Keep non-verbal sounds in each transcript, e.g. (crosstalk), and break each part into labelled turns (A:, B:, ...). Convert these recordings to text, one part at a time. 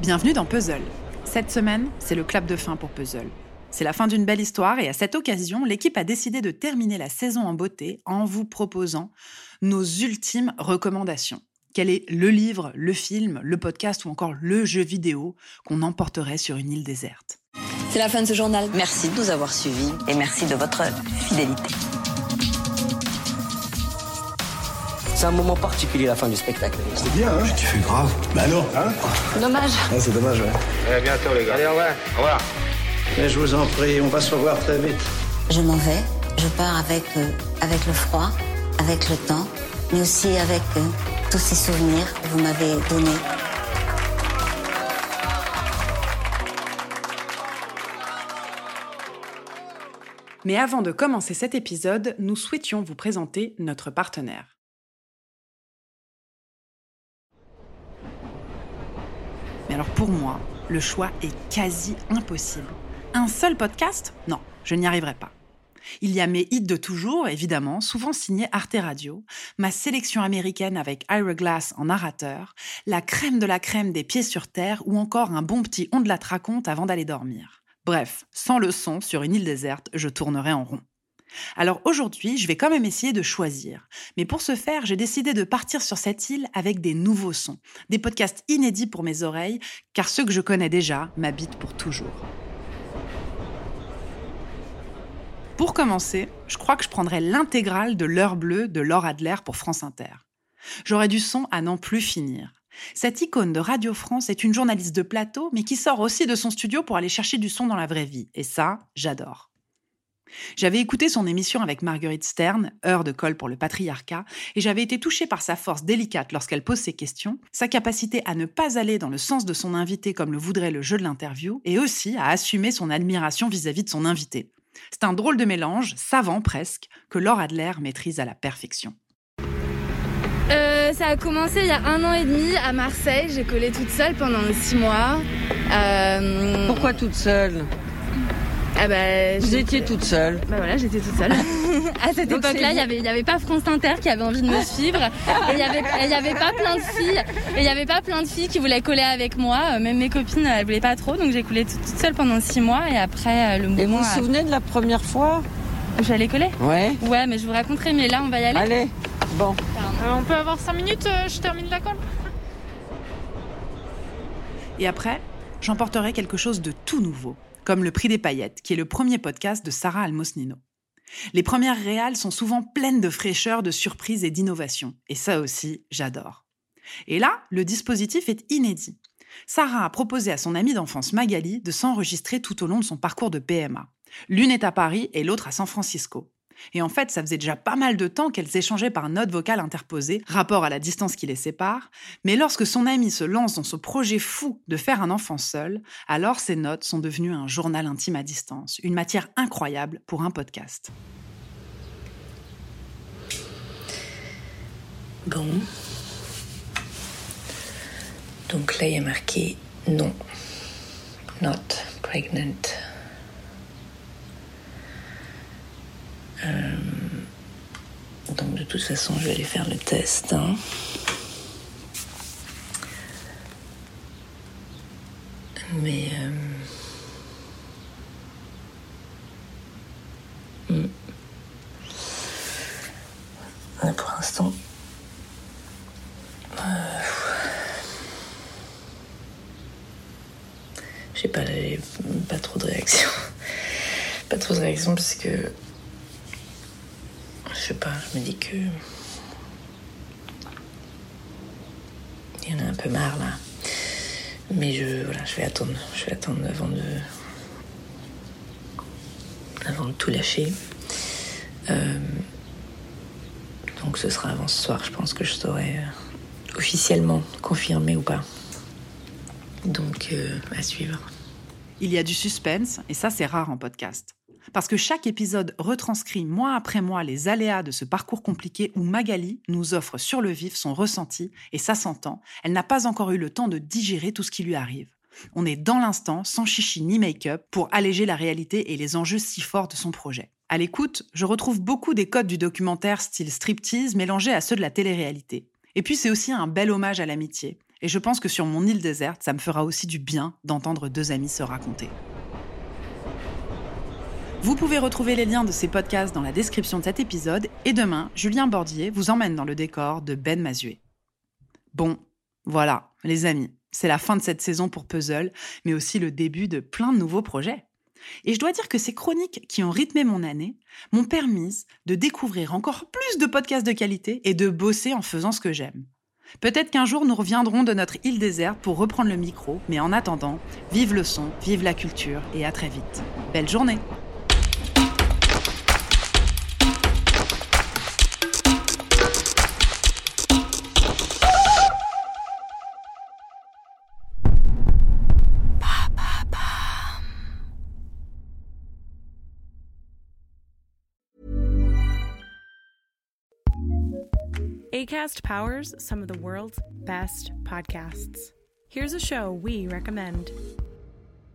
A: Bienvenue dans Puzzle. Cette semaine, c'est le clap de fin pour Puzzle. C'est la fin d'une belle histoire et à cette occasion, l'équipe a décidé de terminer la saison en beauté en vous proposant nos ultimes recommandations. Quel est le livre, le film, le podcast ou encore le jeu vidéo qu'on emporterait sur une île déserte?
B: C'est la fin de ce journal. Merci de nous avoir suivis et merci de votre fidélité.
C: C'est un moment particulier, la fin du spectacle.
D: C'est bien, hein
E: Tu fais grave.
D: Bah alors, hein
B: Dommage.
D: Ouais, C'est dommage, ouais.
E: À bientôt, les gars. Allez, au revoir. Au revoir.
D: Mais je vous en prie, on va se revoir très vite.
B: Je m'en vais. Je pars avec, euh, avec le froid, avec le temps, mais aussi avec euh, tous ces souvenirs que vous m'avez donnés.
A: Mais avant de commencer cet épisode, nous souhaitions vous présenter notre partenaire. Alors pour moi, le choix est quasi impossible. Un seul podcast? Non, je n'y arriverai pas. Il y a mes hits de toujours, évidemment, souvent signés Arte Radio, ma sélection américaine avec Ira Glass en narrateur, la crème de la crème des pieds sur terre ou encore un bon petit on de la te raconte avant d'aller dormir. Bref, sans le son, sur une île déserte, je tournerai en rond. Alors aujourd'hui, je vais quand même essayer de choisir. Mais pour ce faire, j'ai décidé de partir sur cette île avec des nouveaux sons, des podcasts inédits pour mes oreilles, car ceux que je connais déjà m'habitent pour toujours. Pour commencer, je crois que je prendrai l'intégrale de L'heure bleue de Laure Adler pour France Inter. J'aurai du son à n'en plus finir. Cette icône de Radio France est une journaliste de plateau, mais qui sort aussi de son studio pour aller chercher du son dans la vraie vie. Et ça, j'adore. J'avais écouté son émission avec Marguerite Stern, Heure de colle pour le patriarcat, et j'avais été touchée par sa force délicate lorsqu'elle pose ses questions, sa capacité à ne pas aller dans le sens de son invité comme le voudrait le jeu de l'interview, et aussi à assumer son admiration vis-à-vis de son invité. C'est un drôle de mélange, savant presque, que Laure Adler maîtrise à la perfection.
F: Euh, ça a commencé il y a un an et demi à Marseille. J'ai collé toute seule pendant six mois. Euh,
G: Pourquoi toute seule?
F: Ah bah,
G: Vous étiez toute seule.
F: Bah voilà, j'étais toute seule. (laughs) à cette
G: Donc
F: époque-là, il y avait, il y avait pas France Inter qui avait envie de me suivre. Et il y avait, pas plein de filles. Et il y avait pas plein de filles qui voulaient coller avec moi. Euh, Même mes copines, elles voulaient pas trop. Donc j'ai collé toute, toute seule pendant six mois. Et après, euh, le
G: Et vous
F: mouvement.
G: vous souvenez de la première fois?
F: Allée coller.
G: Ouais.
F: Ouais, mais je vous raconterai. Mais là, on va y aller.
G: Allez. Bon.
H: Euh, on peut avoir 5 minutes, euh, je termine la colle?
A: Et après, j'emporterai quelque chose de tout nouveau, comme le Prix des paillettes, qui est le premier podcast de Sarah Almosnino. Les premières réales sont souvent pleines de fraîcheur, de surprises et d'innovation. Et ça aussi, j'adore. Et là, le dispositif est inédit. Sarah a proposé à son amie d'enfance Magali de s'enregistrer tout au long de son parcours de PMA. L'une est à Paris et l'autre à San Francisco. Et en fait, ça faisait déjà pas mal de temps qu'elles échangeaient par note vocale interposée, rapport à la distance qui les sépare, mais lorsque son amie se lance dans ce projet fou de faire un enfant seul, alors ces notes sont devenues un journal intime à distance, une matière incroyable pour un podcast.
I: Bon. Donc là, il y a marqué non. Not pregnant. Donc de toute façon, je vais aller faire le test. hein. Mais... euh, hmm. Ouais, Pour l'instant, J'ai pas, pas trop de réaction. (laughs) Pas trop de réaction parce que. Sais pas, je me dis que. Il y en a un peu marre là. Mais je, voilà, je vais attendre. Je vais attendre avant de. Avant de tout lâcher. Euh, donc ce sera avant ce soir, je pense que je saurai euh, officiellement confirmé ou pas. Donc euh, à suivre.
A: Il y a du suspense, et ça c'est rare en podcast. Parce que chaque épisode retranscrit mois après mois les aléas de ce parcours compliqué où Magali nous offre sur le vif son ressenti, et ça s'entend, elle n'a pas encore eu le temps de digérer tout ce qui lui arrive. On est dans l'instant, sans chichi ni make-up, pour alléger la réalité et les enjeux si forts de son projet. À l'écoute, je retrouve beaucoup des codes du documentaire style striptease mélangés à ceux de la télé-réalité. Et puis c'est aussi un bel hommage à l'amitié. Et je pense que sur mon île déserte, ça me fera aussi du bien d'entendre deux amis se raconter. Vous pouvez retrouver les liens de ces podcasts dans la description de cet épisode et demain, Julien Bordier vous emmène dans le décor de Ben Mazuet. Bon, voilà, les amis, c'est la fin de cette saison pour Puzzle, mais aussi le début de plein de nouveaux projets. Et je dois dire que ces chroniques qui ont rythmé mon année m'ont permis de découvrir encore plus de podcasts de qualité et de bosser en faisant ce que j'aime. Peut-être qu'un jour nous reviendrons de notre île déserte pour reprendre le micro, mais en attendant, vive le son, vive la culture et à très vite. Belle journée
J: ACAST powers some of the world's best podcasts. Here's a show we recommend.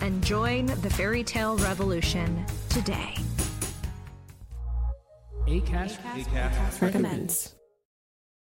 K: and join the fairy tale revolution today.
L: ACAST, ACAST,
J: recommends.